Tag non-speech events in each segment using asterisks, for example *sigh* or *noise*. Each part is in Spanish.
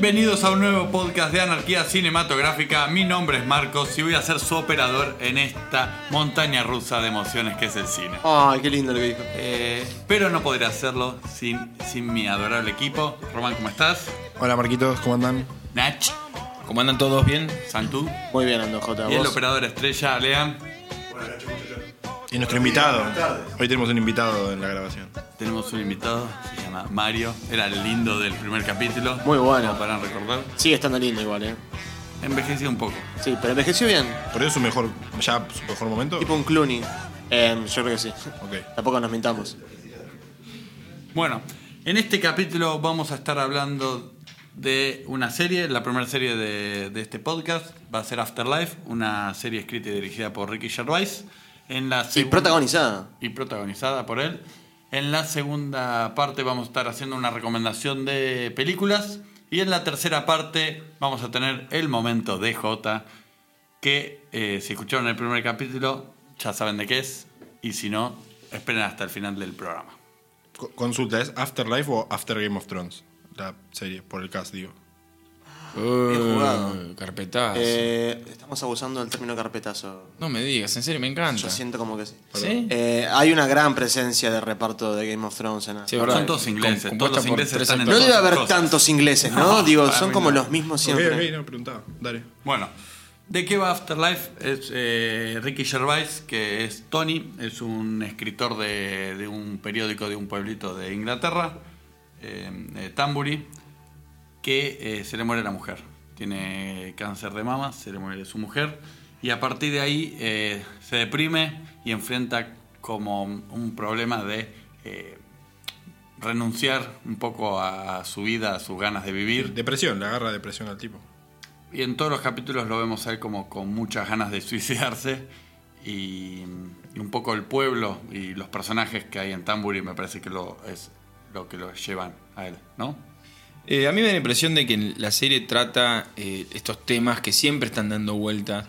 Bienvenidos a un nuevo podcast de Anarquía Cinematográfica. Mi nombre es Marcos y voy a ser su operador en esta montaña rusa de emociones que es el cine. Ay, qué lindo lo que dijo. Eh, pero no podría hacerlo sin, sin mi adorable equipo. Román, ¿cómo estás? Hola Marquitos, ¿cómo andan? Nach, ¿Cómo andan todos bien? Santú Muy bien, Ando J. y el ¿Vos? operador estrella, Lean. Y nuestro invitado. Hoy tenemos un invitado en la grabación. Tenemos un invitado, se llama Mario. Era el lindo del primer capítulo. Muy bueno. Como Para recordar. Sigue estando lindo igual, ¿eh? Envejeció un poco. Sí, pero envejeció bien. ¿Por eso es su mejor, ya su mejor momento? Tipo un Clooney. Eh, yo creo que sí. Ok. Tampoco nos mintamos. Bueno, en este capítulo vamos a estar hablando de una serie, la primera serie de, de este podcast va a ser Afterlife, una serie escrita y dirigida por Ricky Gervais. En la Y protagonizada. y protagonizada por él. En la segunda parte vamos a estar haciendo una recomendación de películas. Y en la tercera parte vamos a tener el momento de J, que eh, si escucharon el primer capítulo ya saben de qué es. Y si no, esperen hasta el final del programa. Co- Consulta, ¿es Afterlife o After Game of Thrones? La serie, por el cast, digo. Jugado. Uh, Carpetazo. Eh, estamos abusando del término carpetazo. no me digas, en serio, me encanta. Yo siento como que sí. ¿Sí? Eh, hay una gran presencia de reparto de Game of Thrones en Sí, la- verdad. Son todos ingleses, Com- todos los ingleses están en No debe haber cosas. tantos ingleses, ¿no? No, Digo, son como no. los mismos siempre. ok, no, preguntaba. Dale. Bueno, ¿de qué va Afterlife? Es eh, Ricky Gervais, que es Tony, es un escritor de, de un periódico de un pueblito de Inglaterra, eh, eh, Tambury, que eh, se le muere la mujer. Tiene cáncer de mama, se le muere su mujer, y a partir de ahí eh, se deprime y enfrenta como un problema de eh, renunciar un poco a su vida, a sus ganas de vivir. Depresión, le agarra depresión al tipo. Y en todos los capítulos lo vemos a él como con muchas ganas de suicidarse. Y, y un poco el pueblo y los personajes que hay en Tambury me parece que lo, es lo que lo llevan a él, ¿no? Eh, a mí me da la impresión de que la serie trata eh, estos temas que siempre están dando vuelta.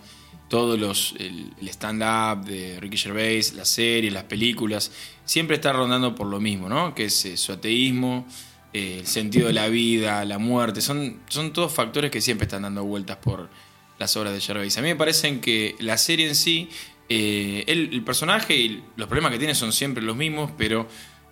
Todos los. El, stand-up de Ricky Gervais, las series, las películas. Siempre está rondando por lo mismo, ¿no? Que es eh, su ateísmo, el sentido de la vida, la muerte. Son, son todos factores que siempre están dando vueltas por las obras de Gervais. A mí me parecen que la serie en sí. el personaje y los problemas que tiene son siempre los mismos, pero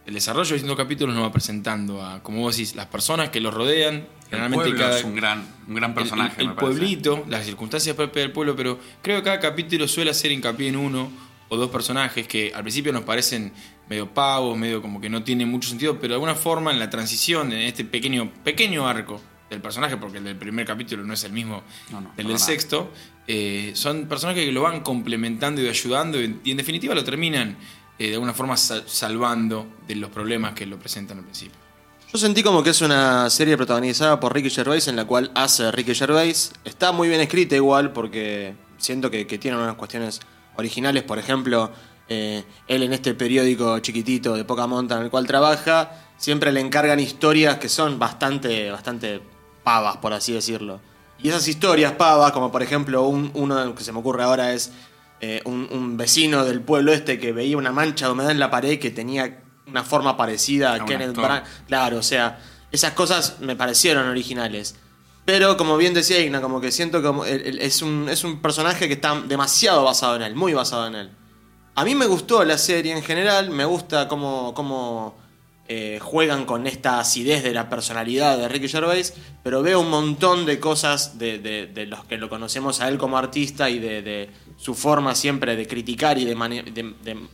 el desarrollo de distintos capítulos nos va presentando a, como vos decís, las personas que los rodean. El Generalmente pueblo cada, es un gran, un gran personaje. el, el me pueblito, las circunstancias propias del pueblo, pero creo que cada capítulo suele hacer hincapié en uno o dos personajes que al principio nos parecen medio pavos, medio como que no tienen mucho sentido, pero de alguna forma en la transición, en este pequeño, pequeño arco del personaje, porque el del primer capítulo no es el mismo No, no, del del sexto, eh, son personajes que lo van complementando y ayudando y en definitiva lo terminan eh, de alguna forma sal- salvando de los problemas que lo presentan al principio. Yo sentí como que es una serie protagonizada por Ricky Gervais en la cual hace Ricky Gervais. Está muy bien escrita igual porque siento que, que tiene unas cuestiones originales. Por ejemplo, eh, él en este periódico chiquitito de poca monta en el cual trabaja, siempre le encargan historias que son bastante, bastante pavas, por así decirlo. Y esas historias pavas, como por ejemplo un- uno que se me ocurre ahora es eh, un, un vecino del pueblo este que veía una mancha de humedad en la pared que tenía una forma parecida A Kenneth. Branagh. Claro, o sea, esas cosas me parecieron originales. Pero como bien decía Igna, como que siento que es, un, es un personaje que está demasiado basado en él, muy basado en él. A mí me gustó la serie en general, me gusta cómo, cómo eh, juegan con esta acidez de la personalidad de Ricky Gervais, pero veo un montón de cosas de, los que lo conocemos a él como artista y de, su forma siempre de criticar y de,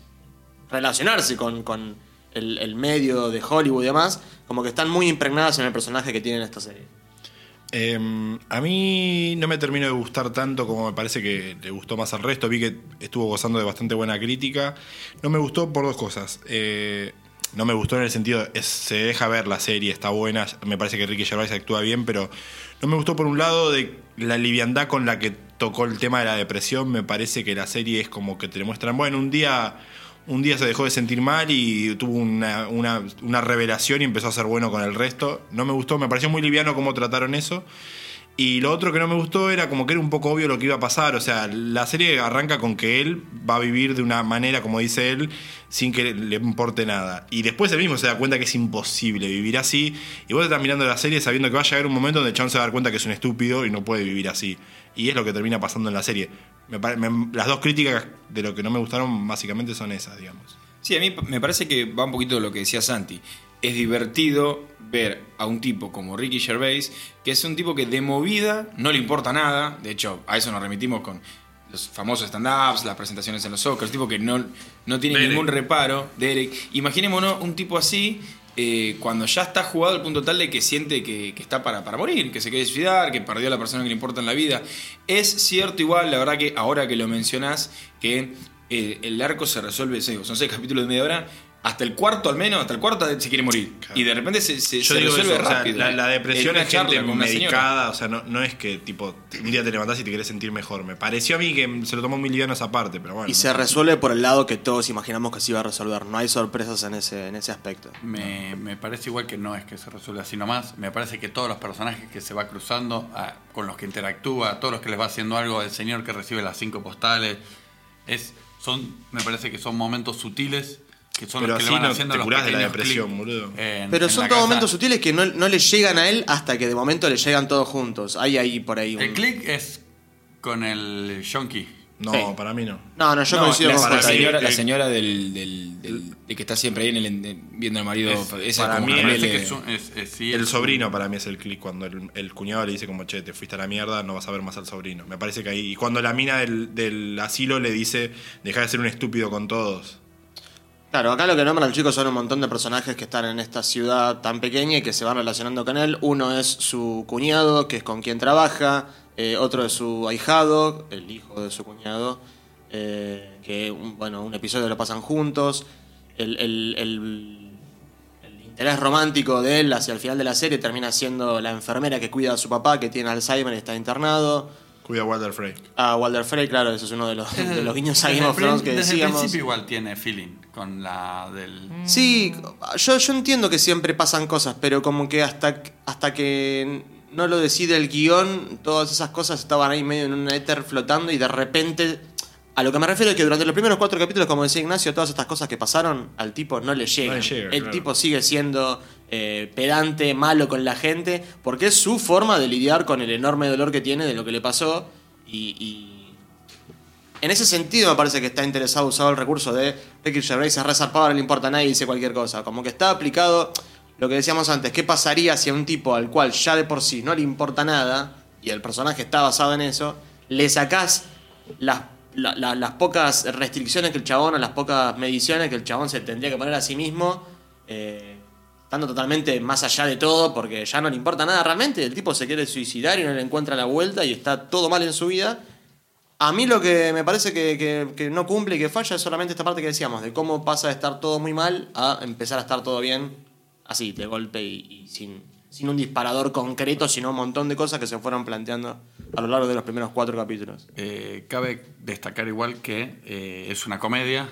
relacionarse con, el, medio de Hollywood y demás, como que están muy impregnadas en el personaje que tiene en esta serie. Eh, a mí no me terminó de gustar tanto como me parece que le gustó más al resto. Vi que estuvo gozando de bastante buena crítica. No me gustó por dos cosas. Eh, no me gustó en el sentido, se deja ver la serie, está buena. Me parece que Ricky Gervais actúa bien, pero no me gustó por un lado de la liviandad con la que tocó el tema de la depresión. Me parece que la serie es como que te muestran, bueno, un día un día se dejó de sentir mal y tuvo una, una- una revelación y empezó a ser bueno con el resto. No me gustó, me pareció muy liviano cómo trataron eso. Y lo otro que no me gustó era como que era un poco obvio lo que iba a pasar. O sea, la serie arranca con que él va a vivir de una manera, como dice él, sin que le importe nada. Y después él mismo se da cuenta que es imposible vivir así. Y vos estás mirando la serie sabiendo que va a llegar un momento donde chabón se va a dar cuenta que es un estúpido y no puede vivir así. Y es lo que termina pasando en la serie. Me- las dos críticas de lo que no me gustaron básicamente son esas, digamos. Sí, a mí me parece que va un poquito de lo que decía Santi. Es divertido ver a un tipo como Ricky Gervais, que es un tipo que de movida no le importa nada. De hecho, a eso nos remitimos con los famosos stand-ups, las presentaciones en los Oscars, tipo que no, no tiene Derek. ningún reparo. Derek. Imaginémonos un tipo así. eh, cuando ya está jugado al punto tal de que siente que, que está para, para morir, que se quiere suicidar, que perdió a la persona que le importa en la vida. Es cierto igual, la verdad que ahora que lo mencionás, que eh, el arco se resuelve, son seis capítulos de media hora, hasta el cuarto al menos, hasta el cuarto se quiere morir. Claro. Y de repente se, se, Yo se digo resuelve eso, o sea, rápido. la, la depresión es gente medicada, o sea, no, no es que tipo un día te levantás y te querés sentir mejor. Me pareció a mí que se lo tomó muy liviano esa parte, pero bueno. Y se resuelve por el lado que todos imaginamos que se iba a resolver. No hay sorpresas en ese, en ese aspecto. Me, me parece igual que no es que se resuelve así nomás. Me parece que todos los personajes que se va cruzando, a- con los que interactúa, todos los que les va haciendo algo, el señor que recibe las cinco postales, es, son, me parece que son momentos sutiles que son Pero los que así le van no haciendo te los curás de la depresión, boludo. en- Pero en son todos casa. momentos sutiles que no, no le llegan a él hasta que de momento le llegan todos juntos. Hay ahí por ahí un... El click es con el Yonki. No, Sí. para mí no. No, no, yo No, coincido la, con la señora, la el- señora del, del, del- de que está siempre ahí en el, en- viendo al marido. Es- esa para como mí que es un- es- es- sí, El es sobrino un- para mí es el click, cuando el, el cuñado le dice como, che, te fuiste a la mierda, no vas a ver más al sobrino. Me parece que ahí... Y cuando la mina del, del asilo le dice, deja de ser un estúpido con todos. Claro, acá lo que nombra el chico son un montón de personajes que están en esta ciudad tan pequeña y que se van relacionando con él. Uno es su cuñado, que es con quien trabaja. eh, otro es su ahijado, el hijo de su cuñado. eh, que, un- bueno, un episodio lo pasan juntos. El- el interés romántico de él hacia el final de la serie termina siendo la enfermera que cuida a su papá, que tiene Alzheimer y está internado. Cuida a Walter Frey. A Walder Frey, claro, eso es uno de los, de los guiños a Desde Game el of Thrones prin- que desde el decíamos. principio igual tiene feeling con la del... Sí, yo, yo entiendo que siempre pasan cosas, pero como que hasta, hasta que no lo decide el guion, todas esas cosas estaban ahí medio en un éter flotando y de repente... A lo que me refiero es que durante los primeros cuatro capítulos, como decía Ignacio, todas estas cosas que pasaron al tipo no le llegan. No le llega, el claro. tipo sigue siendo eh, pedante, malo con la gente, porque es su forma de lidiar con el enorme dolor que tiene de lo que le pasó y- en ese sentido me parece que está interesado usado el recurso de Ricky Gervais es resarpado, no le importa a nadie y dice cualquier cosa. Como que está aplicado lo que decíamos antes, ¿qué pasaría si a un tipo al cual ya de por sí no le importa nada, y el personaje está basado en eso, le sacás las, la- la- las pocas restricciones que el chabón o las pocas mediciones que el chabón se tendría que poner a sí mismo, eh, estando totalmente más allá de todo, porque ya no le importa nada realmente, el tipo se quiere suicidar y no le encuentra la vuelta y está todo mal en su vida. A mí lo que me parece que, que- que no cumple y que falla es solamente esta parte que decíamos, de cómo pasa de estar todo muy mal a empezar a estar todo bien, así, de golpe y, y sin, sin un disparador concreto, sino un montón de cosas que se fueron planteando a lo largo de los primeros cuatro capítulos. Eh, cabe destacar igual que eh, es una comedia,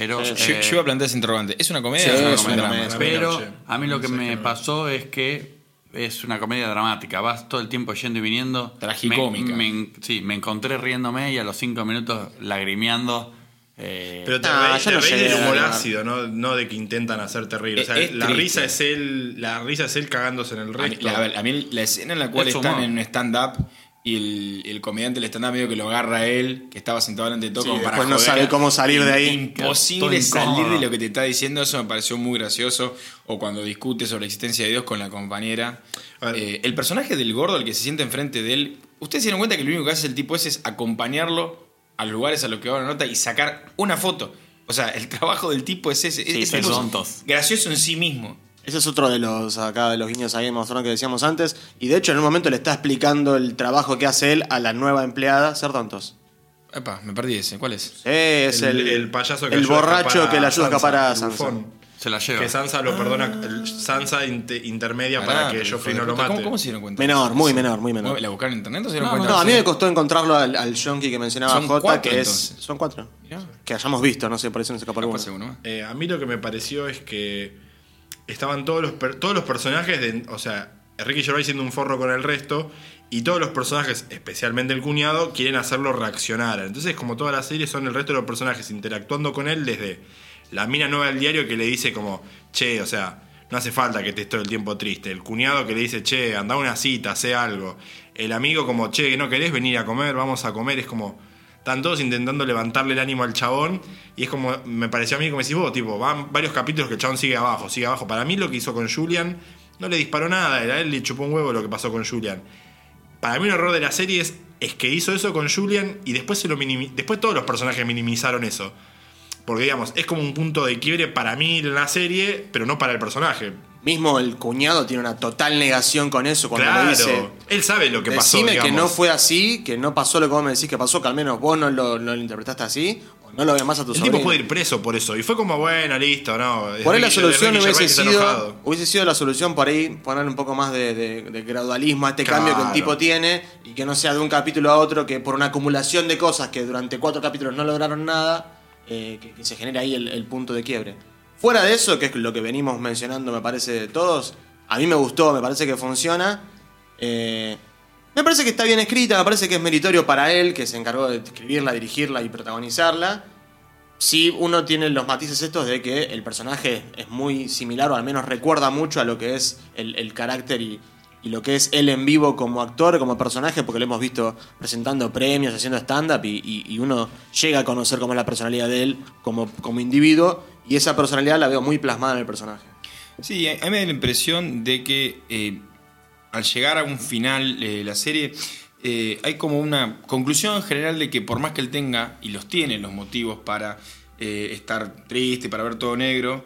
pero... Sí, eh, yo iba a plantear ese interrogante. ¿Es una comedia Sí, o es una es una comedia? comedia. Para mí Pero a mí lo que me pasó es que es una comedia dramática. Vas todo el tiempo yendo y viniendo. Tragicómica. Me, me- sí, me encontré riéndome y a los cinco minutos lagrimeando. eh, Pero te, yo te no llegué del humor ácido, ¿no? no de que intentan hacerte reír. O sea, Es- es la triste. risa es él, la risa es él cagándose en el A mí, resto. la, a mí la escena en la cual Es están humor. en un stand-up y el, el comediante del stand-up medio que lo agarra a él, que estaba sentado delante de todo Sí, como para después no joder. sabe cómo salir de ahí. Imposible salir de lo que te está diciendo, eso me pareció muy gracioso. O cuando discute sobre la existencia de Dios con la compañera. Eh, el personaje del gordo, el que se siente enfrente de él, ustedes se dieron cuenta que lo único que hace el tipo ese es acompañarlo a los lugares a los que va la nota y sacar una foto. O sea, el *laughs* trabajo del tipo es ese. Sí, es, tontos. gracioso en sí mismo. Ese es otro de los acá de los guiños a Game of Thrones que decíamos antes. Y de hecho, en un momento le está explicando el trabajo que hace él a la nueva empleada, ser tontos. Epa, me perdí ese. ¿Cuál es? Eh, es el, el, el payaso que el ayuda a borracho que le ayuda a escapar a el Sansa. se la lleva. Que Sansa lo perdona, el- Sansa inte- intermedia Pará, para que Joffrey no lo mate. ¿Cómo, cómo se dieron cuenta? Menor, muy menor, muy menor. ¿La buscaron en internet o se dieron No, cuenta? No, a mí me costó encontrarlo al, al yonki que mencionaba Son Jota, cuatro, que es. entonces. Son cuatro. Mirá. Que hayamos visto, no sé, por eso no se escapó Capaz alguno. Eh, a mí lo que me pareció es que estaban todos los, todos los personajes, de, o sea, Ricky Gervais siendo un forro con el resto y todos los personajes, especialmente el cuñado, quieren hacerlo reaccionar. Entonces, como toda la serie, son el resto de los personajes interactuando con él desde la mina nueva del diario que le dice como, che, o sea, no hace falta que estés todo el tiempo triste. El cuñado que le dice, che, anda a una cita, sé algo. El amigo como, che, ¿no querés venir a comer? Vamos a comer. Es como, están todos intentando levantarle el ánimo al chabón. Y es como, me pareció a mí como decís vos, tipo, van varios capítulos que el chabón sigue abajo, sigue abajo. Para mí lo que hizo con Julian, no le disparó nada, a él le chupó un huevo lo que pasó con Julian. Para mí un error de la serie es, es que hizo eso con Julian y después, se lo después todos los personajes minimizaron eso. Porque digamos, es como un punto de quiebre para mí en la serie, pero no para el personaje. Mismo el cuñado tiene una total negación con eso cuando claro, le dice. él sabe lo que pasó. Decime que no fue así, que no pasó lo que vos me decís que pasó, que al menos vos no lo, no lo interpretaste así, o no lo veas más a tu El sobrino. tipo puede ir preso por eso. Y fue como, bueno, listo, no. Por ahí la solución hubiese sido, hubiese sido la solución por ahí ponerle un poco más de, de- de gradualismo a este Claro. cambio que el tipo tiene y que no sea de un capítulo a otro que por una acumulación de cosas que durante cuatro capítulos no lograron nada, eh, que, que se genere ahí el, el punto de quiebre. Fuera de eso, que es lo que venimos mencionando, me parece, de todos, a mí me gustó, me parece que funciona. Eh, me parece que está bien escrita, me parece que es meritorio para él, que se encargó de escribirla, dirigirla y protagonizarla. Sí, uno tiene los matices estos de que el personaje es muy similar, o al menos recuerda mucho a lo que es el, carácter y, lo que es él en vivo como actor, como personaje, porque lo hemos visto presentando premios, haciendo stand-up, y, y- y uno llega a conocer cómo es la personalidad de él como, como individuo, y esa personalidad la veo muy plasmada en el personaje. Sí, a mí me da la impresión de que eh, al llegar a un final eh, la serie, eh, hay como una conclusión general de que por más que él tenga, y los tiene los motivos para eh, estar triste, para ver todo negro,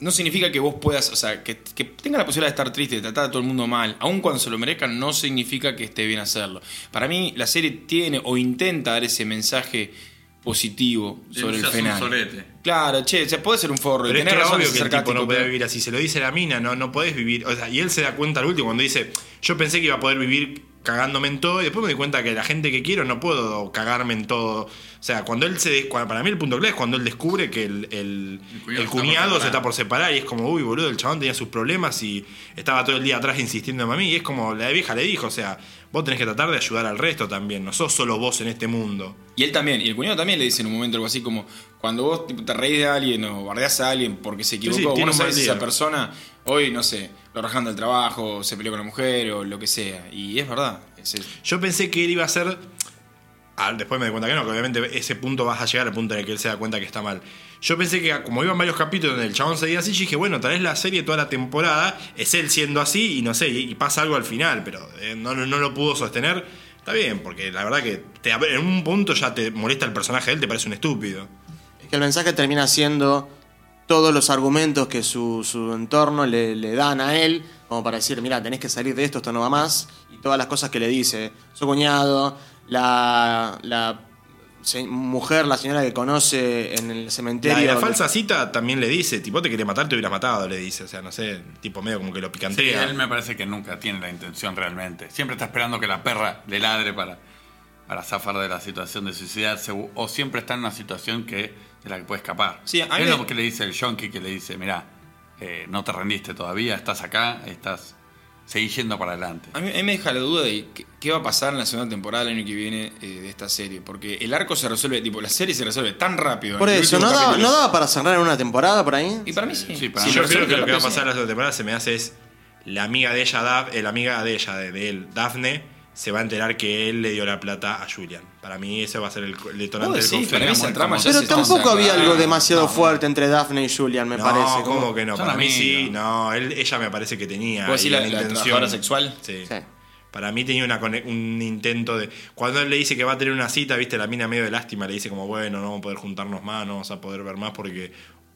no significa que vos puedas, o sea, que, que tenga la posibilidad de estar triste, de tratar a todo el mundo mal, aun cuando se lo merezcan, no significa que esté bien hacerlo. Para mí, la serie tiene o intenta dar ese mensaje positivo sobre el sorete. Claro, che, se puede ser un forro, y Pero es tenés que era razón de obvio que el tipo no pero- vivir así. Se lo dice la mina, no, no podés vivir. O sea, y él se da cuenta al último cuando dice, yo pensé que iba a poder vivir cagándome en todo y después me di cuenta que la gente que quiero no puedo cagarme en todo. O sea, cuando él se... cuando- para mí el punto clave es cuando él descubre que el, el- El cuñado el está se está por separar y es como, uy, boludo, el chabón tenía sus problemas y estaba todo el día atrás insistiendo a mí y es como la vieja le dijo, o sea, vos tenés que tratar de ayudar al resto también, no sos solo vos en este mundo. Y él también, y el cuñado también le dice en un momento algo así como, cuando vos tipo, te reís de alguien o bardeás a alguien porque se equivocó, sí, vos tiene no sabés si esa persona hoy, no sé, lo rajan del trabajo, se peleó con la mujer o lo que sea. Y es verdad. es. Yo pensé que él iba a ser. Ah, después me di cuenta que no, que obviamente ese punto vas a llegar al punto en el que él se da cuenta que está mal. Yo pensé que, como iban varios capítulos donde el chabón seguía así, dije, bueno, tal vez la serie toda la temporada es él siendo así y no sé, y, y pasa algo al final, pero eh, no, no, no lo pudo sostener. Está bien, porque la verdad que te- en un punto ya te molesta el personaje de él, te parece un estúpido. Es que el mensaje termina siendo todos los argumentos que su, su entorno le, le dan a él, como para decir, mira, tenés que salir de esto, esto no va más, y todas las cosas que le dice su cuñado, la, la se- mujer, la señora que conoce en el La, cementerio. la falsa cita también le dice, tipo, te quería matar, te hubieras matado, le dice. O sea, no sé, tipo medio como que lo Sí, picantea. él me parece que nunca tiene la intención realmente. Siempre está esperando que la perra le ladre para, para zafar de la situación de suicidarse. O siempre está en una situación que de la que puede escapar. Sí, a mí es me- lo que le dice el yonki que le dice, mirá, eh, no te rendiste todavía, estás acá, estás seguís yendo para adelante. A mí, a mí me deja la duda de qué, qué va a pasar en la segunda temporada el año que viene eh, de esta serie. Porque el arco se resuelve, tipo, la serie se resuelve tan rápido. Por eso, ¿no daba, capítulo. ¿no daba para cerrar en una temporada por ahí? Y para mí sí. Sí, para Sí, mí yo creo que lo que va a pasar en la segunda temporada se me hace es la amiga de ella, Daf- eh, la amiga de ella, de, de él, Daphne, se va a enterar que él le dio la plata a Julian. Para mí ese va a ser el, detonante del conflicto. esa trama ya Pero se está tampoco había algo demasiado no. fuerte entre Daphne y Julian, me no, parece. ¿cómo Como- que no? Son Para mí sí, no, él, ella me parece que tenía ¿Vos ahí decís la- una la intención. trabajadora sexual? Sí. Sí. Para mí tenía una un intento de. Cuando él le dice que va a tener una cita, viste, la mina medio de lástima le dice como, bueno, no vamos a poder juntarnos más, no vamos a poder ver más porque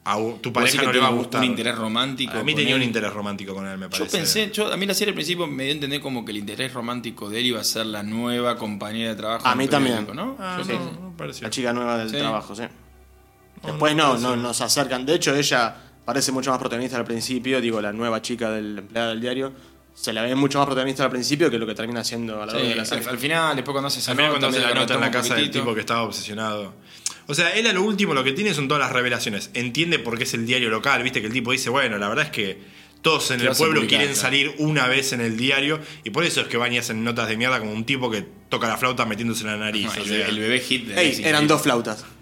a tu pareja que no le va a gustar. Un interés romántico. a mí tenía él. un interés romántico con él, me Yo parece. pensé, yo, a mí la serie al principio me dio a entender como que el interés romántico de él iba a ser la nueva compañera de trabajo. A mí también. ¿no? Ah, Yo no. La chica nueva del Sí. trabajo, sí. Después no, no, no, no. nos acercan. De hecho, ella parece mucho más protagonista al principio, digo, la nueva chica del empleado del diario. Se la ve mucho más protagonista al principio que lo que termina siendo a la Sí, hora de la al, serie. al final, después cuando hace esa También nota, cuando se medio la nota en la casa del tipo que estaba obsesionado. O sea, él a lo último lo que tiene son todas las revelaciones. Entiende por qué es el diario local, viste que el tipo dice, bueno, la verdad es que todos en ¿Qué el pueblo publicar, quieren claro? salir una vez en el diario y por eso es que van y hacen notas de mierda como un tipo que toca la flauta metiéndose en la nariz. No, o el, sea. el bebé Hitler. Ey, es eran dos flautas. *laughs*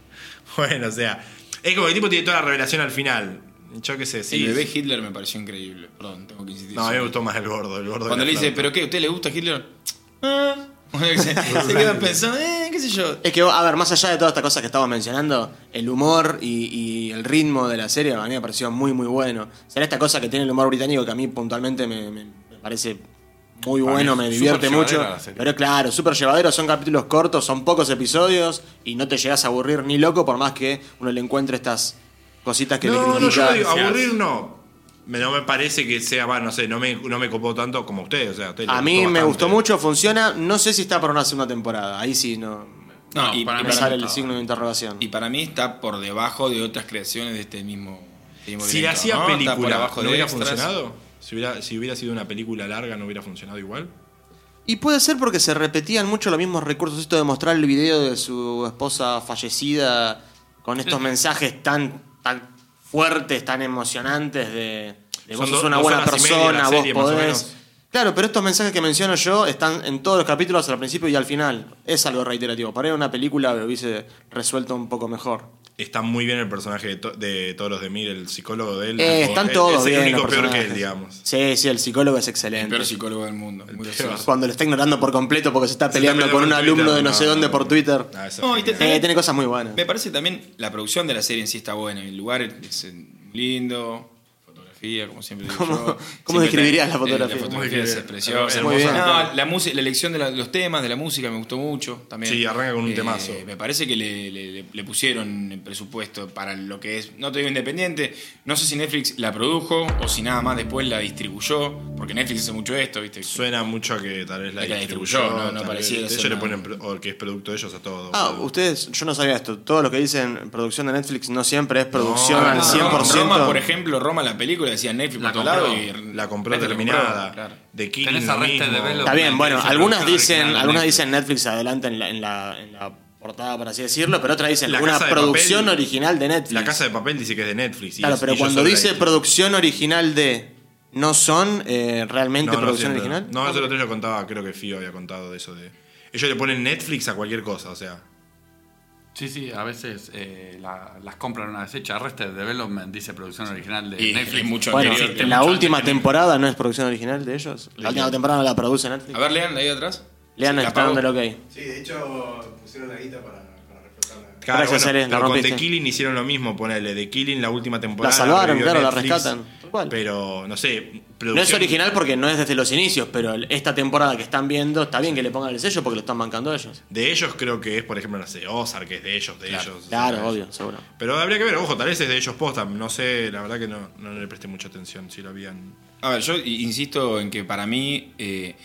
Bueno, o sea, es como que el tipo tiene toda la revelación al final. Yo qué sé, sí. El bebé Hitler me pareció increíble. Perdón, tengo que insistir. No, a mí me gustó más el gordo, el gordo. de Cuando le dice. ¿pero qué? ¿A usted le gusta Hitler? Ah. Se, *laughs* se quedan pensando, eh, qué sé yo. Es que, a ver, más allá de todas estas cosas que estamos mencionando, el humor y, y el ritmo de la serie a mí me pareció muy, muy bueno. Será esta cosa que tiene el humor británico que a mí puntualmente me, parece muy Para bueno, me divierte mucho. Pero claro, súper llevadero, son capítulos cortos, son pocos episodios y no te llegas a aburrir ni loco por más que uno le encuentre estas cositas que le No, no, critica. yo digo, aburrir no. Me- No me parece que sea, va, no sé, no me, no me copó tanto como ustedes. O sea, a, mí gustó me gustó mucho, funciona. No sé si está para una segunda temporada. Ahí sí no. No, No, y, para y mí sale el estaba. signo de interrogación. y para mí está por debajo de otras creaciones de este mismo. mismo Si le director, hacía ¿no? Película, abajo ¿no de hubiera extras. funcionado? Si hubiera, si hubiera sido una película larga, ¿no hubiera funcionado igual? Y puede ser porque se repetían mucho los mismos recursos. Esto de mostrar el video de su esposa fallecida con estos *laughs* mensajes tan, tan fuertes, tan emocionantes de, de vos sos una dos buena persona, vos serie, podés. Claro, pero estos mensajes que menciono yo están en todos los capítulos al principio y al final. Es algo reiterativo. Para ir a una película lo hubiese resuelto un poco mejor. Está muy bien el personaje de, to- de Toros de Mir, el psicólogo de él. Eh, tipo, están es- todos Es bien. el único los peor que personajes. él, digamos. Sí, sí, el psicólogo es El excelente. peor psicólogo del mundo. Muy. Cuando lo está ignorando por completo porque se está Se está peleando con un alumno de no, no, sé dónde por. Twitter. Ah, eso No, es y te- genial. Eh, tiene cosas muy buenas. Me parece también la producción de la serie en sí está buena. El lugar es lindo, fotografía, como siempre digo ¿Cómo- yo. cómo describirías la fotografía? La fotografía Muy es bien. preciosa. Muy bien. No, la, música, la elección de la- los temas, de la música me gustó mucho también. Sí, arranca con un Eh, temazo. Me parece que le, le- le pusieron el presupuesto para lo que es, no te digo independiente, no sé si Netflix la produjo o si nada más después la distribuyó, porque Netflix hace mucho esto, ¿viste? Suena mucho a que tal vez la Que distribuyó. distribuyó, no- no ser Ellos le ponen, o que es producto de ellos a todo. Ah, ustedes, yo no sabía esto. Todo lo que dicen producción de Netflix no siempre es producción No, al no, 100%. Roma, por ejemplo, Roma la película decía Netflix La por todos lados compró. y La compró Netflix terminada. claro. De Killing Tenés lo mismo. Development. Está bien, bueno, algunas dicen, de algunas Netflix. dicen Netflix adelante en la, en la, en la portada, por así decirlo, pero otras dicen una de producción Papel- original de Netflix. La Casa de Papel dice que es de Netflix. claro, es- pero cuando dice producción original de, ¿no son eh, realmente No, producción original? No, eso lo otro lo contaba, creo que Fío había contado de eso. de Ellos le ponen Netflix a cualquier cosa, o sea. Sí, sí, a veces eh, la- las compran una vez hecha. Arrested Development dice producción original de Y Netflix. mucho Bueno, anterior. la mucho última temporada no es producción original de ellos. La última temporada no la produce Netflix. A ver, lean ahí atrás. Lean Sí, el pago. stand del OK. Sí, de hecho pusieron la guita para. Claro, bueno, la pero con. The Killing hicieron lo mismo, ponele. The Killing, la última temporada. La salvaron, claro, la rescatan. Tal cual. Pero, no sé. No es original porque no es desde los inicios, pero esta temporada que están viendo está bien que le pongan el sello porque lo están bancando ellos. De ellos creo que es, por ejemplo, no sé, Ozark, que es de ellos, de Claro. ellos. Claro, obvio, seguro. Pero habría que ver, ojo, tal vez es de ellos posta. No sé, la verdad que no, no le presté mucha atención si lo habían. A ver, yo insisto en que para mí eh,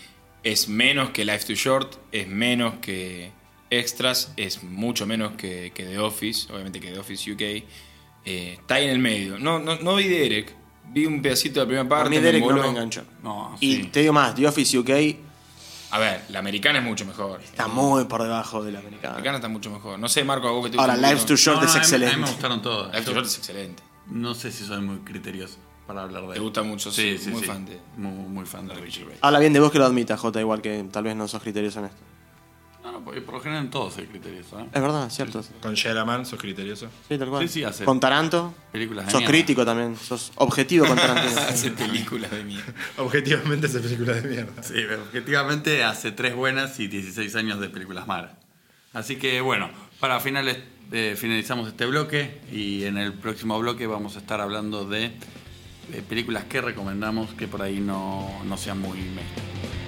es menos que Life Too Short, es menos que Extras, es mucho menos que, que The Office, obviamente que The Office UK. eh, está ahí en el medio. No, no, no vi Derek, vi un pedacito de la primera A parte. mí Derek no voló. me enganchó. No, Y sí. te digo más, The Office UK A ver, la americana es mucho mejor. está muy por debajo de la La americana. americana está mucho mejor. No sé, Marco, a vos que te Ahora, mucho. Too Short No, no, es a mí- A mí me excelente. gustaron todas. Life Too Short es excelente. No sé si soy muy criterioso para hablar de Te él. gusta mucho, sí, sí, sí, muy sí. fan de- Muy, muy fan de Ricky Gervais. Habla bien de vos que lo admita, Jota, igual que tal vez no sos criterioso en esto. No, no, porque por lo general en todo soy criterioso. ¿eh? Es verdad, es cierto. Con Shalaman, sos criterioso. Sí, tal cual. Sí, sí, hace Con Taranto, películas de sos mierda. crítico también, sos objetivo con Tarantino. *laughs* Hace películas de mierda. Objetivamente, esa película de mierda. Sí, pero objetivamente hace tres buenas y 16 años de películas malas. Así que bueno, para finales eh, finalizamos este bloque y en el próximo bloque vamos a estar hablando de, de películas que recomendamos que por ahí no, no sean muy mainstream.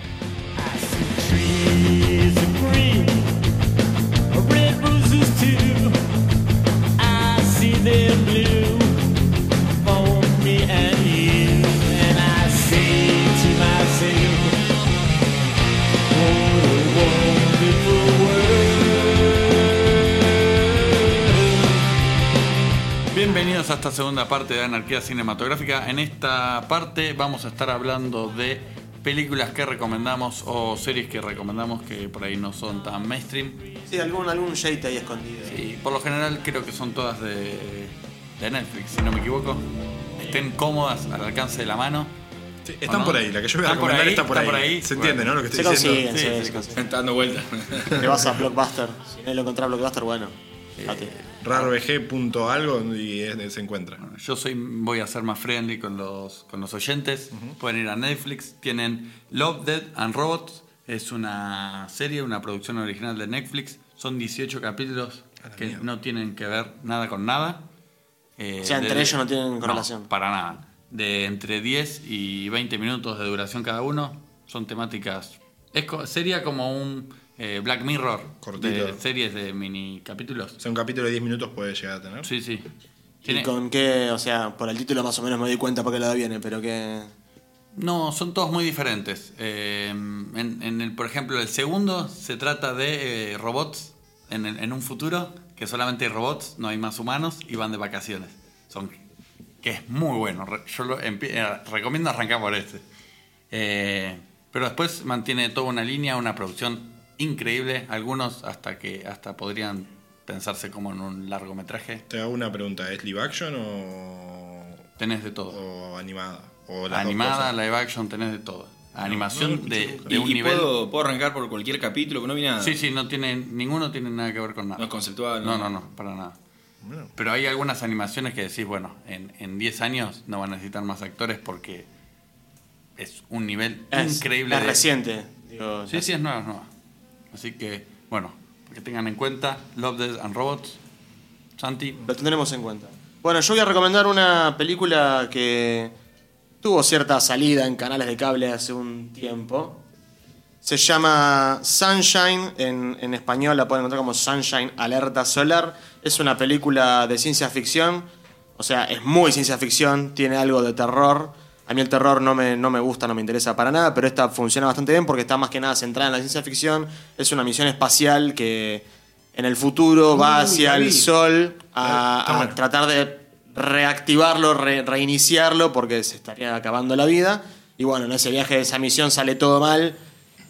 Esta segunda parte de Anarquía Cinematográfica. En esta parte vamos a estar hablando de películas que recomendamos o series que recomendamos que por ahí no son tan mainstream. Sí, algún, algún shade ahí escondido. Y por lo general creo que son todas de, de Netflix, si no me equivoco. Estén cómodas al alcance de la mano. Sí, ¿O están no? por ahí, la que yo voy a ¿Están por recomendar ahí? está por ¿Están ahí. por ahí? Se entiende, ¿no? Lo que Se estoy diciendo. consiguen, Sí, sí, sí, se consiguen. Está dando vueltas. Te vas a *laughs* Blockbuster. Si no lo encontrás Blockbuster, bueno. Fíjate. rarbg.algo y es- se encuentra. Yo soy, voy a ser más friendly con los, con los oyentes. Pueden ir a Netflix. Tienen Love, Dead and Robots. Es una serie, una producción original de Netflix. Son 18 capítulos que no tienen que ver nada con nada. Eh, O sea, entre de- ellos no tienen correlación. para nada. De entre 10 y 20 minutos de duración cada uno. Son temáticas... Es, sería como un eh, Black Mirror Cortito. de series de mini capítulos. O sea, un capítulo de 10 minutos puede llegar a tener. Sí, sí. ¿Y con qué? O sea, por el título más o menos me doy cuenta por qué lado viene, pero que. No, son todos muy diferentes. Eh, en, en el, por ejemplo, el segundo se trata de eh, robots en, el- en un futuro que solamente hay robots, no hay más humanos y van de vacaciones. Son que es muy bueno. Yo lo eh, recomiendo arrancar por este. Eh, pero después mantiene toda una línea, una producción increíble. Algunos hasta que hasta podrían pensarse como en un largometraje. Te hago una pregunta, ¿es live action o, Tenés de todo. o animada? O las dos Animada, cosas? live action, tenés de todo. Animación no de, un y nivel. puedo, puedo arrancar por cualquier capítulo, que no vi nada. Sí, sí, no tiene, ninguno tiene nada que ver con nada. No es conceptual, No, no. no, no, para nada. Bueno, Pero hay algunas animaciones que decís, bueno, en, en 10 años no van a necesitar más actores porque es un nivel Es, increíble. es de- reciente. Digo, Sí, sí, es nueva, es nueva. Así que, bueno, que tengan en cuenta Love, Death and Robots. Santi, Lo tendremos en cuenta. Bueno, yo voy a recomendar una película que tuvo cierta salida en canales de cable hace un tiempo. Se llama Sunshine, en, en español la pueden encontrar como Sunshine Alerta Solar. Es una película de ciencia ficción, o sea, es muy ciencia ficción, tiene algo de terror. A mí el terror no me, no me gusta, no me interesa para nada, pero esta funciona bastante bien porque está más que nada centrada en la ciencia ficción. Es una misión espacial que en el futuro va Uy, hacia el sol a, Eh, está a bueno. tratar de reactivarlo, re- reiniciarlo porque se estaría acabando la vida. Y bueno, en ese viaje de esa misión sale todo mal.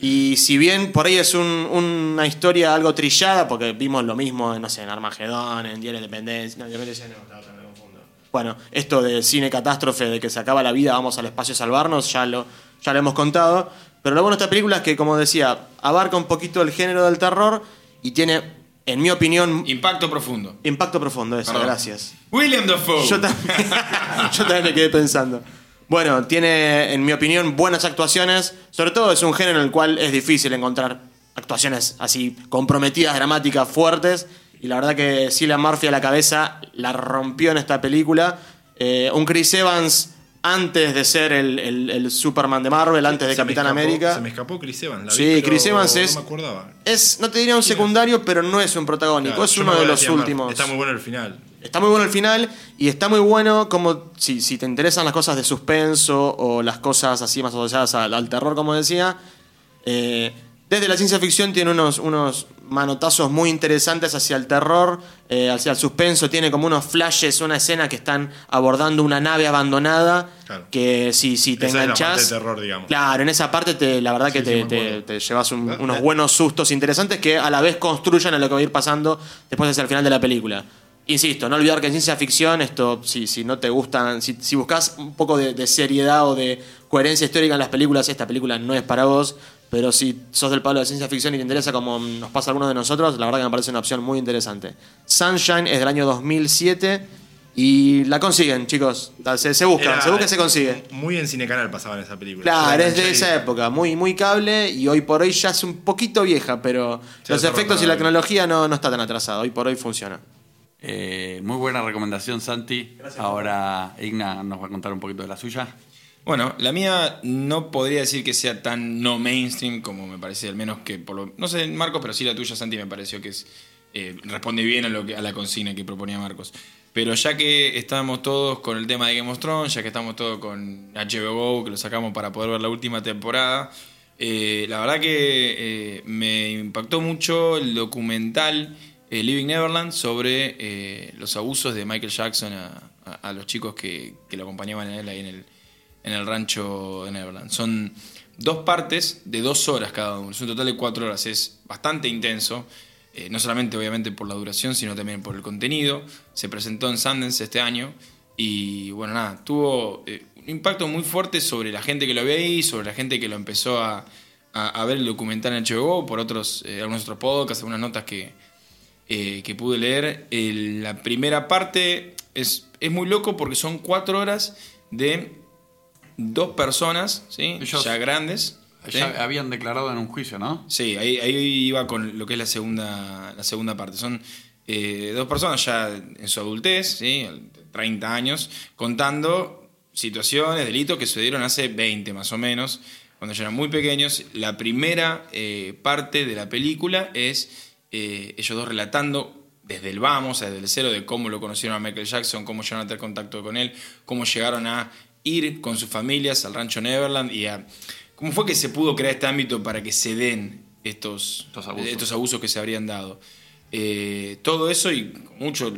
Y si bien por ahí es un- una historia algo trillada, porque vimos lo mismo, no sé, en Armagedón, en Día de la Independencia, no, Independencia no, la otra me confundo. Bueno, esto de cine catástrofe, de que se acaba la vida, vamos al espacio a salvarnos, ya lo, ya lo hemos contado. Pero lo bueno de esta película es que, como decía, abarca un poquito el género del terror y tiene, en mi opinión, Impacto profundo. impacto profundo. Eso, Perdón. gracias. William Dafoe. Yo también, *laughs* yo también me quedé pensando. Bueno, tiene, en mi opinión, buenas actuaciones. Sobre todo es un género en el cual es difícil encontrar actuaciones así comprometidas, dramáticas, fuertes. Y la verdad que Cillian Murphy a la cabeza la rompió en esta película. Eh, un Chris Evans antes de ser el, el- el Superman de Marvel, antes de Se Capitán escapó- América. Se me escapó Chris Evans. la Sí, vi, pero Chris Evans es- No me acordaba. Es, no te diría un secundario, pero no es un protagónico. Claro, es uno de los últimos. Está muy bueno el final. Está muy bueno el final y está muy bueno como si, si te interesan las cosas de suspenso o las cosas así más asociadas al, al terror, como decía. eh, desde la ciencia ficción tiene unos, unos manotazos muy interesantes hacia el terror, eh, hacia el suspenso. Tiene como unos flashes, una escena que están abordando una nave abandonada. Claro. Que si, si te Esa es la enganchás. parte de terror, digamos. Claro, en esa parte te, la verdad que Sí, sí, te, me te- te llevas un- Ah, unos ah. buenos sustos interesantes que a la vez construyen a lo que va a ir pasando después hacia el final de la película. Insisto, no olvidar que en ciencia ficción, esto, si, si no te gustan, si, si buscas un poco de, de seriedad o de coherencia histórica en las películas, esta película no es para vos. Pero si sos del palo de ciencia ficción y te interesa como nos pasa a algunos de nosotros, la verdad que me parece una opción muy interesante. Sunshine es del año 2007 y la consiguen, chicos. Se, se busca, Era- se busca y se consigue. Muy en Cinecanal pasaban esa película. Claro, es de esa época, muy, muy cable y hoy por hoy ya es un poquito vieja, pero Se los efectos y la tecnología no, no está tan atrasado, hoy por hoy funciona. eh, muy buena recomendación, Santi. Ahora Igna nos va a contar un poquito de la suya. Bueno, la mía no podría decir que sea tan no mainstream como me parece, al menos que por lo. No sé, Marcos, pero sí la tuya, Santi, me pareció que es. eh, responde bien a, lo que, a la consigna que proponía Marcos. Pero ya que estamos todos con el tema de Game of Thrones, ya que estamos todos con HBO Go, que lo sacamos para poder ver la última temporada, eh, la verdad que eh, me impactó mucho el documental eh, Living Neverland sobre eh, los abusos de Michael Jackson a, los chicos que, que lo acompañaban a él ahí en el, en el rancho de Neverland. Son dos partes de dos horas cada uno, es un total de cuatro horas, es bastante intenso, eh, no solamente obviamente por la duración, sino también por el contenido. Se presentó en Sundance este año y bueno, nada, tuvo... eh, impacto muy fuerte sobre la gente que lo ve ahí, sobre la gente que lo empezó a, a- ver el documental en HBO, por otros, eh, algunos otros podcasts, algunas notas que, que pude leer. La primera parte es, es muy loco porque son cuatro horas de dos personas, ¿sí? Ellos- ya grandes. ¿sí? Ya habían declarado en un juicio, ¿no? Sí, ahí, ahí iba con lo que es la segunda, la segunda parte. Son eh, dos personas ya en su adultez, ¿sí? 30 años, contando situaciones, delitos que sucedieron hace 20 más o menos, cuando ya eran muy pequeños. La primera eh, parte de la película es eh, ellos dos relatando desde el vamos, desde el cero, de cómo lo conocieron a Michael Jackson, cómo llegaron a tener contacto con él, cómo llegaron a ir con sus familias al rancho Neverland y a... ¿Cómo fue que se pudo crear este ámbito para que se den estos, Estos abusos. estos abusos que se habrían dado? Eh, todo eso y mucho,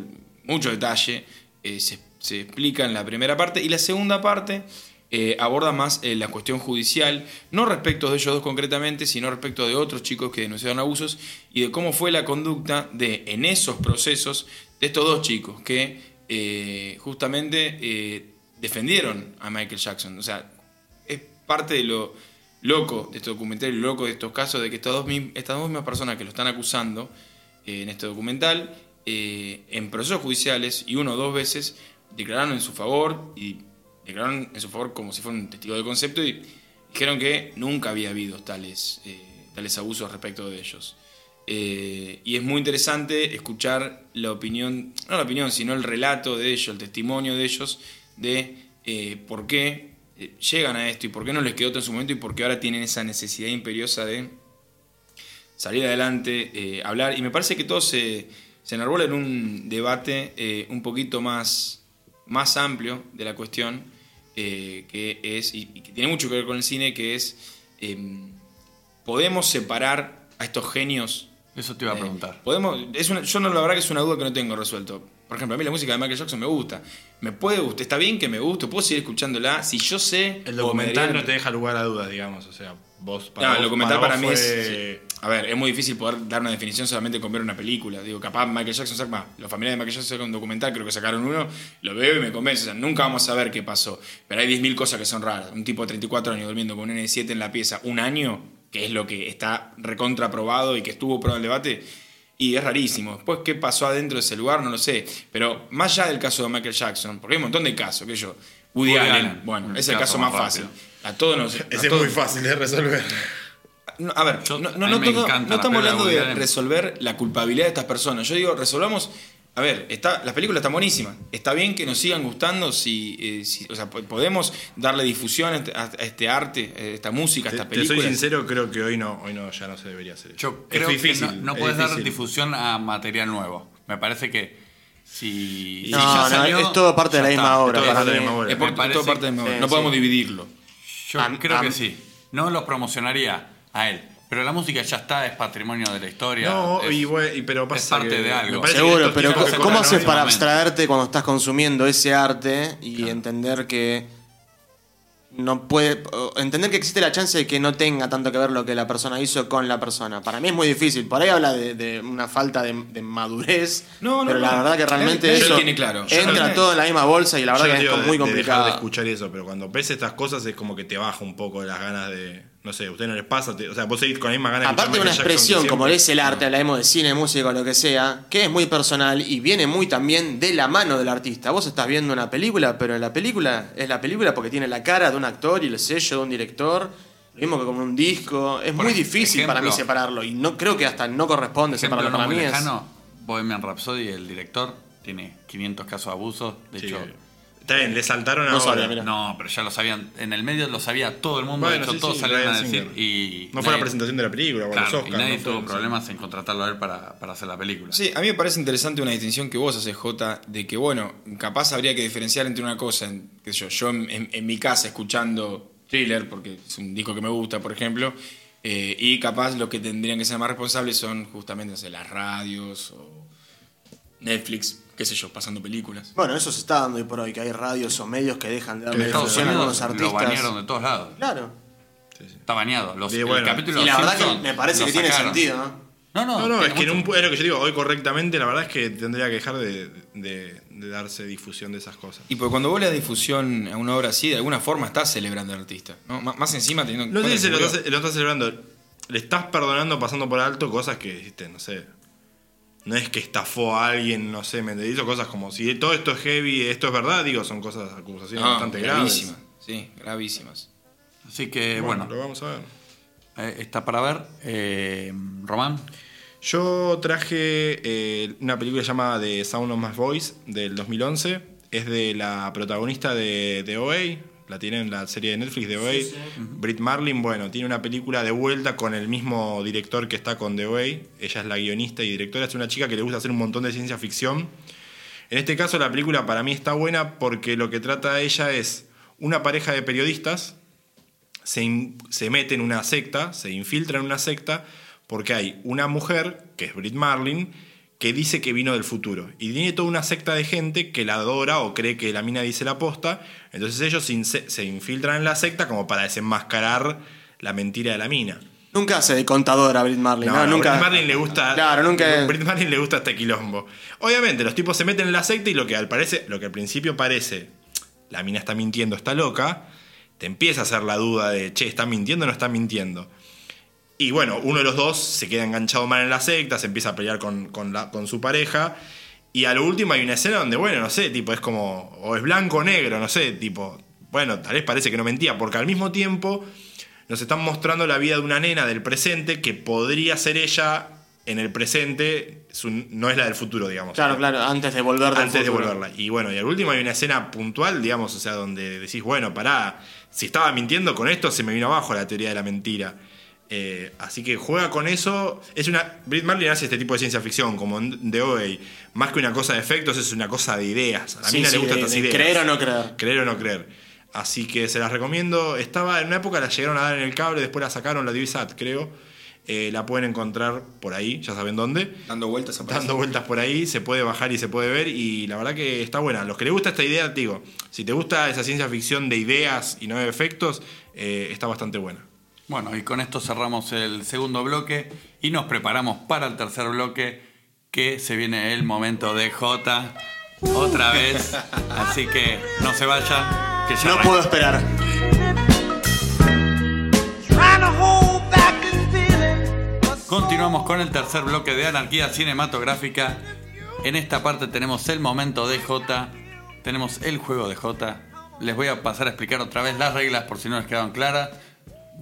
mucho detalle eh, se, se explica en la primera parte y la segunda parte eh, aborda más la cuestión judicial, no respecto de ellos dos concretamente, sino respecto de otros chicos que denunciaron abusos y de cómo fue la conducta de en esos procesos de estos dos chicos que justamente defendieron a Michael Jackson. O sea, es parte de lo loco de este documental lo loco de estos casos de que estas dos, estas mismas personas que lo están acusando eh, en este documental, eh, en procesos judiciales y uno o dos veces declararon en su favor y declararon en su favor como si fuera un testigo de concepto y dijeron que nunca había habido tales, eh, tales abusos respecto de ellos. Y es muy interesante escuchar la opinión, no la opinión, sino el relato de ellos, el testimonio de ellos, de eh, por qué eh, llegan a esto y por qué no les quedó otro en su momento y por qué ahora tienen esa necesidad imperiosa de salir adelante, eh, hablar. Y me parece que todo se, se enarbola en un debate un poquito más, más amplio de la cuestión, que es, y, y que tiene mucho que ver con el cine, que es, eh, ¿podemos separar a estos genios? Eso te iba a Eh, preguntar. podemos, es una- yo no, la verdad que es una duda que no tengo resuelto. Por ejemplo, a mí la música de Michael Jackson me gusta. Me puede gustar, está bien que me guste, puedo seguir escuchándola. Si yo sé... El documental no te deja lugar a dudas, digamos. O sea, vos no, el documental para, mí fue- es. A ver, es muy difícil poder dar una definición solamente con ver una película. Digo, capaz Michael Jackson saca. Los familiares de Michael Jackson sacan un documental, creo que sacaron uno, lo veo y me convence. O sea, nunca vamos a ver qué pasó. Pero hay 10.000 cosas que son raras. Un tipo de 34 años durmiendo con un N7 en la pieza un año, que es lo que está recontraprobado y que estuvo probado el debate. Y es rarísimo. Después, ¿qué pasó adentro de ese lugar? No lo sé. Pero más allá del caso de Michael Jackson, porque hay un montón de casos, que yo. Woody, Woody Allen, Allen. bueno, es el caso caso más fácil. A todos nos. *laughs* Ese es todos- muy fácil de resolver. no, a ver, Yo- no, no, no, estamos hablando de resolver la culpabilidad de estas personas. Yo digo, resolvamos. A ver, está, las películas están buenísimas. Está bien que nos sigan gustando. Si, eh, si- o sea, po- podemos darle difusión a este, a este arte, a esta música, a Te, estas te soy sincero, creo que hoy no, hoy no ya no se debería hacer eso. Yo es creo difícil. que no, no es puedes dar difusión a material nuevo. Me parece que si. si No, ya no, salió, es todo parte de la misma obra. todo para parte de la misma obra. Es todo No podemos dividirlo. Yo creo que sí. No los promocionaría a él. Pero la música ya está, es patrimonio de la historia. No, es- y, bueno, y- pero pasa parte que de algo. Seguro, pero ¿cómo haces para abstraerte cuando estás consumiendo ese arte y entender que no puede entender que existe la chance de que no tenga tanto que ver lo que la persona hizo con la persona? Para mí es muy difícil. Por ahí habla de, de una falta de, de madurez, No, no, pero la no. verdad que realmente Él- él eso tiene claro. Entra todo en la misma bolsa y la verdad que es de- muy de dejar de complicado. escuchar eso, pero cuando ves estas cosas es como que te baja un poco las ganas de. No sé, a ustedes no les pasa. o sea, vos seguís con la misma ganas de Aparte de una Jackson expresión como siempre. es el arte, hablamos de cine, música o lo que sea, que es muy personal y viene muy también de la mano del artista. Vos estás viendo una película, pero la película es la película porque tiene la cara de un actor y el sello de un director. Lo mismo que con un disco. Es Por muy difícil ejemplo- para mí separarlo y no creo que hasta no corresponde ejemplo separarlo. no Para muy mí es. lejano, Bohemian Rhapsody, el director, tiene 500 casos de abusos. De Sí. hecho, Está bien, le saltaron No ahora. sabía, no, pero ya lo sabían. En el medio lo sabía todo el mundo. Bueno, de hecho, sí, todos sí, salieron a decir. Singer. Y No fue la presentación de la película, o Claro, los Oscars. y nadie no fue- tuvo problemas en contratarlo a él para, para hacer la película. Sí, a mí me parece interesante una distinción que vos haces, Jota, de que, bueno, capaz habría que diferenciar entre una cosa, en- qué sé yo, yo en, en- en mi casa escuchando thriller, porque es un disco que me gusta, por ejemplo, eh, y capaz los que tendrían que ser más responsables son justamente, no sé, las radios o Netflix, qué sé yo, pasando películas. Bueno, eso se está dando hoy por hoy, que hay radios o medios que dejan de darle difusión a algunos Unidos lo artistas. banearon de todos lados. Claro. Está baneado. Los, el capítulo Y la verdad que me parece que tiene sacaron. sentido, ¿no? No, no. No, no, es que en un, es lo que yo digo, hoy correctamente, la verdad es que tendría que dejar de, de- de darse difusión de esas cosas. Y porque cuando vos le das difusión a una obra así, de alguna forma estás celebrando al artista. ¿no? Má- Más encima teniendo en No sé si lo estás, lo estás celebrando. Le estás perdonando pasando por alto cosas que, viste, no sé. No es que estafó a alguien, no sé, me hizo cosas como si todo esto es heavy, esto es verdad, digo, son cosas, acusaciones No, bastante graves. gravísimas. Sí, gravísimas. Así que, bueno, lo vamos a ver. eh, está para ver. Eh, Román. Yo traje eh, una película llamada The Sound of My Voice del 2011. Es de la protagonista de, de OA. La tiene en la serie de Netflix de OA. Brit Marlin, bueno, tiene una película de vuelta con el mismo director que está con The OA. Ella es la guionista y directora. Es una chica que le gusta hacer un montón de ciencia ficción. En este caso la película para mí está buena porque lo que trata ella es una pareja de periodistas se, se mete en una secta, se infiltra en una secta, porque hay una mujer, que es Brit Marlin, que dice que vino del futuro. Y tiene toda una secta de gente que la adora o cree que la mina dice la posta. Entonces ellos se, infiltran en la secta como para desenmascarar la mentira de la mina. Nunca hace de contadora a Brit Marlin, ¿no? No, nunca. Brit le gusta. Claro, nunca. Brit Marlin le gusta este quilombo. Obviamente, los tipos se meten en la secta y lo que al parece, lo que al principio parece, la mina está mintiendo, está loca, te empieza a hacer la duda de, che, ¿está mintiendo o no está mintiendo? Y bueno, uno de los dos se queda enganchado mal en la secta, se empieza a pelear con, con la- con su pareja. Y a lo último hay una escena donde, bueno, no sé, tipo, es como, o es blanco o negro, no sé, tipo, bueno, tal vez parece que no mentía, porque al mismo tiempo nos están mostrando la vida de una nena del presente que podría ser ella en el presente, no es la del futuro, digamos. Claro, claro, antes de volver Antes de volverla. Y bueno, y al último hay una escena puntual, digamos, o sea, donde decís, bueno, pará, si estaba mintiendo con esto, se me vino abajo la teoría de la mentira. Eh, así que juega con eso. Es una. Brit Marlin hace este tipo de ciencia ficción, como The OA. Más que una cosa de efectos, es una cosa de ideas. A Sí, mina sí, le gustan de- estas de ideas. creer o no creer. Creer o no creer. Así que se las recomiendo. Estaba en una época, la llegaron a dar en el cable, después la sacaron, la Divisat, creo. Eh, la pueden encontrar por ahí, ya saben dónde. Dando vueltas aparece. Dando vueltas por ahí, se puede bajar y se puede ver. Y la verdad que está buena. Los que les gusta esta idea, digo, si te gusta esa ciencia ficción de ideas y no de efectos, eh, está bastante buena. Bueno, y con esto cerramos el segundo bloque y nos preparamos para el tercer bloque, que se viene el momento de J otra vez. Así que no se vayan, que ya No arranca. puedo esperar. Continuamos con el tercer bloque de Anarquía Cinematográfica. En esta parte tenemos el momento de J, tenemos el juego de J. Les voy a pasar a explicar otra vez las reglas por si no les quedaron claras.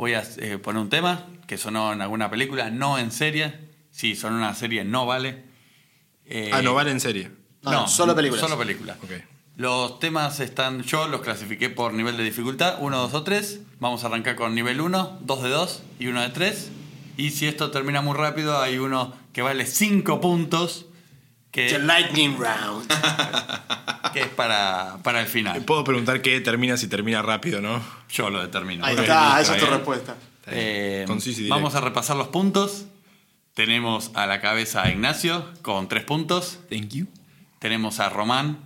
Voy a eh, poner un tema que sonó en alguna película, no en serie. Si sonó en una serie, no vale. Eh, ah, no vale en serie. No, no, solo películas. Solo películas. Los temas están, yo los clasifiqué por nivel de dificultad, 1, 2 o 3. Vamos a arrancar con nivel 1, 2 de 2 y 1 de 3. Y si esto termina muy rápido, hay uno que vale 5 puntos, The que, Lightning Round. *laughs* que es para, para el final. Puedo preguntar qué termina si termina rápido, ¿no? Yo lo determino. Ahí está, esa es tu respuesta. Eh, vamos a repasar los puntos. Tenemos a la cabeza a Ignacio con 3 puntos. Thank you. Tenemos a Román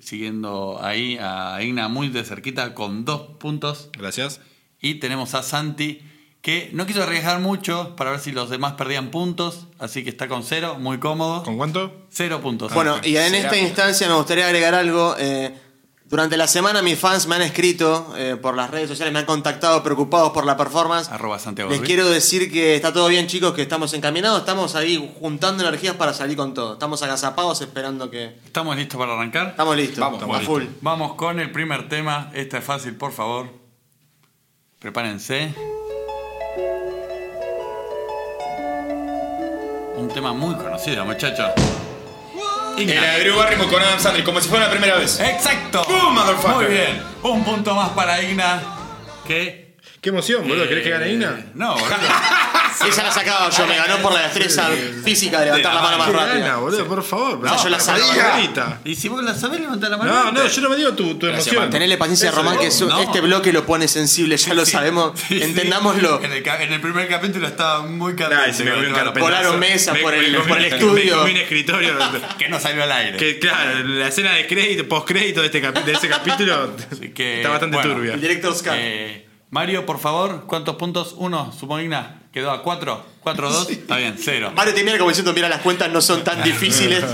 siguiendo ahí a Igna muy de cerquita con 2 puntos. Gracias. Y tenemos a Santi, que no quiso arriesgar mucho para ver si los demás perdían puntos, así que está con cero, muy cómodo. ¿Con cuánto? Cero puntos. Bueno, y en esta instancia me gustaría agregar algo. eh, durante la semana mis fans me han escrito eh, por las redes sociales, me han contactado preocupados por la performance. Arroba Santiago Les Ruiz. quiero decir que está todo bien, chicos, que estamos encaminados, estamos ahí juntando energías para salir con todo. Estamos agazapados esperando que... ¿Estamos listos para arrancar? Estamos listos. Vamos, a full. Vamos con el primer tema. Esta es fácil, por favor. Prepárense. Un tema muy conocido, muchachos. Era Drew Barrymore con Adam Sandler, como si fuera la primera vez. ¡Exacto! Boom, motherfucker. Muy bien. Un punto más para Igna. Que. Qué emoción, boludo. ¿Querés que gane eh, Ina? No, boludo. *laughs* Esa la sacaba yo, me ganó por la destreza física de levantar la mano más ¿Qué gana, rápida. boludo? Por favor. sea, yo la sabía. Y si vos la sabés, levanta la mano. No, no, yo no me digo tu, emoción. man. Tenele paciencia, Eso Román, que su- No. este bloque lo pone sensible, ya lo Sí. sabemos. Sí, sí. Entendámoslo. En el, ca- en el primer capítulo estaba muy Ay, caliente. se me con comió el un tema. carpetazo. Volaron mesa Me- por el- estudio. Un escritorio. *laughs* Que no salió al aire. que claro, la escena de crédito, postcrédito de, este de ese capítulo que, está bastante bueno, turbia. El director's cut. Eh, Mario, por favor, ¿cuántos puntos? Uno, supongo Igna. ¿Quedó a 4? ¿4-2? Está bien, 0. Mario te mira como diciendo, mira, las cuentas no son tan difíciles.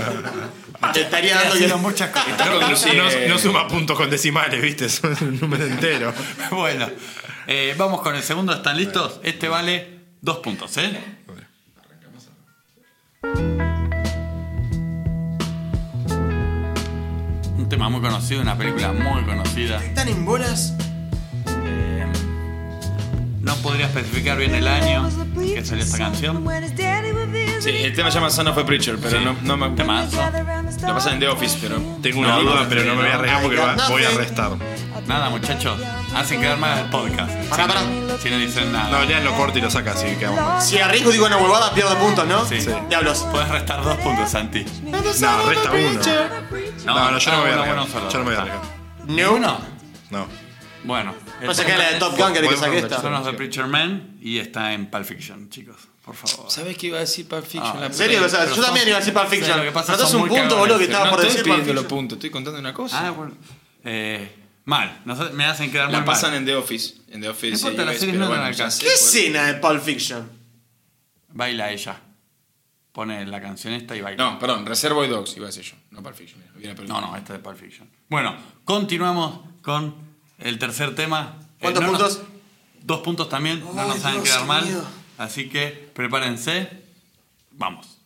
*laughs* Te estaría dando que... muchas cosas. No, no suma puntos con decimales, ¿viste? Es un número entero. *laughs* Bueno, eh, vamos con el segundo. ¿Están listos? Este vale 2 puntos, ¿eh? Un tema muy conocido, una película muy conocida. ¿Están en bolas? No podría especificar bien el año que salió esta canción. Sí, el tema se llama Son of a Preacher, pero Sí. no, no me. Temazo. Lo pasan en The Office, pero. Tengo una duda, pero no me voy a arriesgar porque va- voy a restar. Nada, muchachos. Hacen quedar mal el podcast. Pará, si, pará. No, si no dicen nada. No, ya lo corto y lo saca, así que quedamos mal. Si arriesgo digo una huevada, pierdo puntos, ¿no? Sí. Diablos. Puedes restar dos puntos, Santi. No, resta uno. No, no, yo no me voy a uno, arriesgar. uno solo. Yo no me voy a arriesgar. ¿Ni No. uno? No. Bueno. No saqué la de Top Gun, querés que saque esta. Son los de Preacher Man y está en Pulp Fiction, chicos. Por favor. ¿Sabes qué iba a decir Pulp Fiction? Ah, la ¿En serio? Pero O sea, yo son- también iba a decir Pulp Fiction. Sí, lo que pasa Anotás son un muy punto, boludo, que pero estaba No por estoy decir Pulp pidiendo los Fiction. puntos, estoy contando una cosa. Ah, bueno. Eh, mal. Nos- me hacen quedar la mal. pasan en The Office. En The Office. No importa, las series pero no dan bueno, alcance. ¿Qué escena de Pulp Fiction? Baila ella. Pone la canción esta y baila. No, perdón, Reservoir Dogs iba a decir yo, no Pulp Fiction. mira. No, no, esta es de Pulp Fiction. Bueno, continuamos con el tercer tema. Eh, ¿Cuántos nos- puntos? dos puntos también, no nos saben quedar mal. Así que prepárense. Vamos.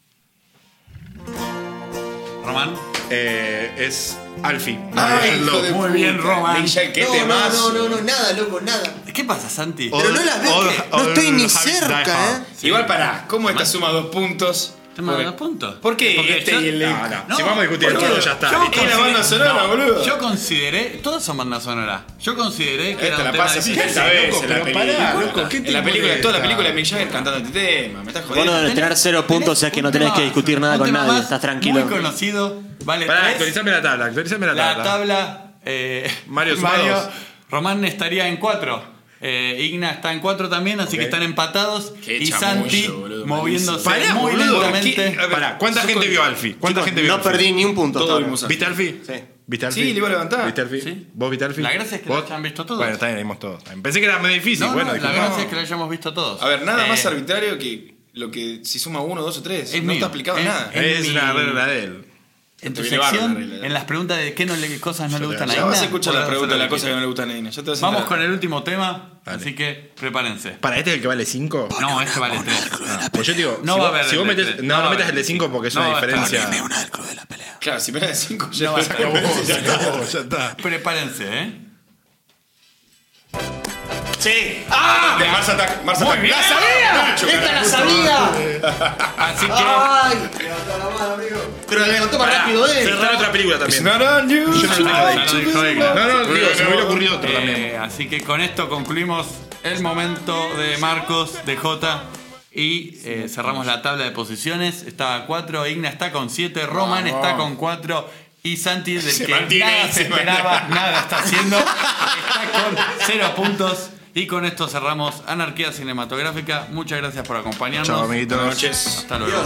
Román. Eh, es Alfie. Ay, hijo de Muy puta. bien, Roman. Michelle, qué no, temas. no, no, no, no, nada, loco, nada. ¿Qué pasa, Santi? All- Pero no las veo, all- que no estoy ni cerca. ¿eh? Igual pará, ¿cómo esta suma dos puntos? Dos puntos. ¿Por qué Porque este yo- y el No, no. No, si vamos a discutir todo, ya está. yo. Es la banda sonora, boludo. Yo consideré, todas son bandas sonoras. Yo consideré que era Esta un la tema pasa difícil. 60 veces loco, en la pero película. pará, loco, ¿qué en te la película, toda la película de Mick Jagger cantando este tema. Me estás Bueno, jodiendo. tener cero puntos es que no tenés que discutir nada con nadie, estás tranquilo. Muy conocido, vale Pará, tres. actualizame la tabla, actualizame la La tabla. tabla. eh, Mario *laughs* suma dos. Román estaría en 4. Igna está en 4 también, así que están empatados. Qué y chamullo, Santi boludo, moviéndose Pará, muy boludo, lentamente. ¿qué- a ver, Pará, ¿cuánta gente con- vio Alfie? ¿Cuánta Chicos, gente vio no Alfie? perdí ni un punto. Todo hasta ahora. vimos ¿Viste Alfie? Sí. ¿Viste Alfie? Sí, le iba a levantar. ¿Viste Alfie? Sí. ¿Vos viste Alfie? La gracia es que lo ¿Vos? hayan visto todos. Bueno, está bien, vimos todos. Pensé que era muy difícil. No, bueno, no, la gracia es que lo hayamos visto todos. A ver, nada más Eh, arbitrario que lo que si suma uno, dos o tres. Es no mío. está aplicado Es- nada. es- Es mi- una regla de él. En tu sección, la en las preguntas de qué, no le, cosas no le Yo te- gustan a Ya Igna, vas a escuchar podrás la pregunta de hacer la lo que no le gusta a Nina. Ya te vas a Vamos enterar. con el último tema, Dale. así que prepárense. Para, ¿este es el que vale 5? No, este vale 3. Pues yo digo, No si va a vos, haber si vos el de metes, tres. no, No no, va a metas haber. el de 5 porque es No una va a estar. diferencia. una del club de la pelea. Claro, si peleas de cinco, ya No va a. Ya *laughs* ya está. Prepárense, ¿eh? Sí. ¡Ah! De Mars Attack. Mars Attack. bien. ¡La sabía! ¡Esta la sabía! Así que ¡Ay! Pero la levantó más rápido él. Cerrar otra película también. Yo no lo tengo Ah, dicho. no dijo Igna. No, no, digo, se me hubiera ocurrido otro Eh, también. así que con esto concluimos el momento de Marcos, de J. Y eh, cerramos la tabla de posiciones. Está a 4, Igna está con 7, Roman está con 4 y Santi, del Se que mantiene, nada se se esperaba, nada está haciendo, *laughs* está con 0 puntos. Y con esto cerramos Anarquía Cinematográfica. Muchas gracias por acompañarnos. Chao, amiguitos. Buenas noches. Hasta luego.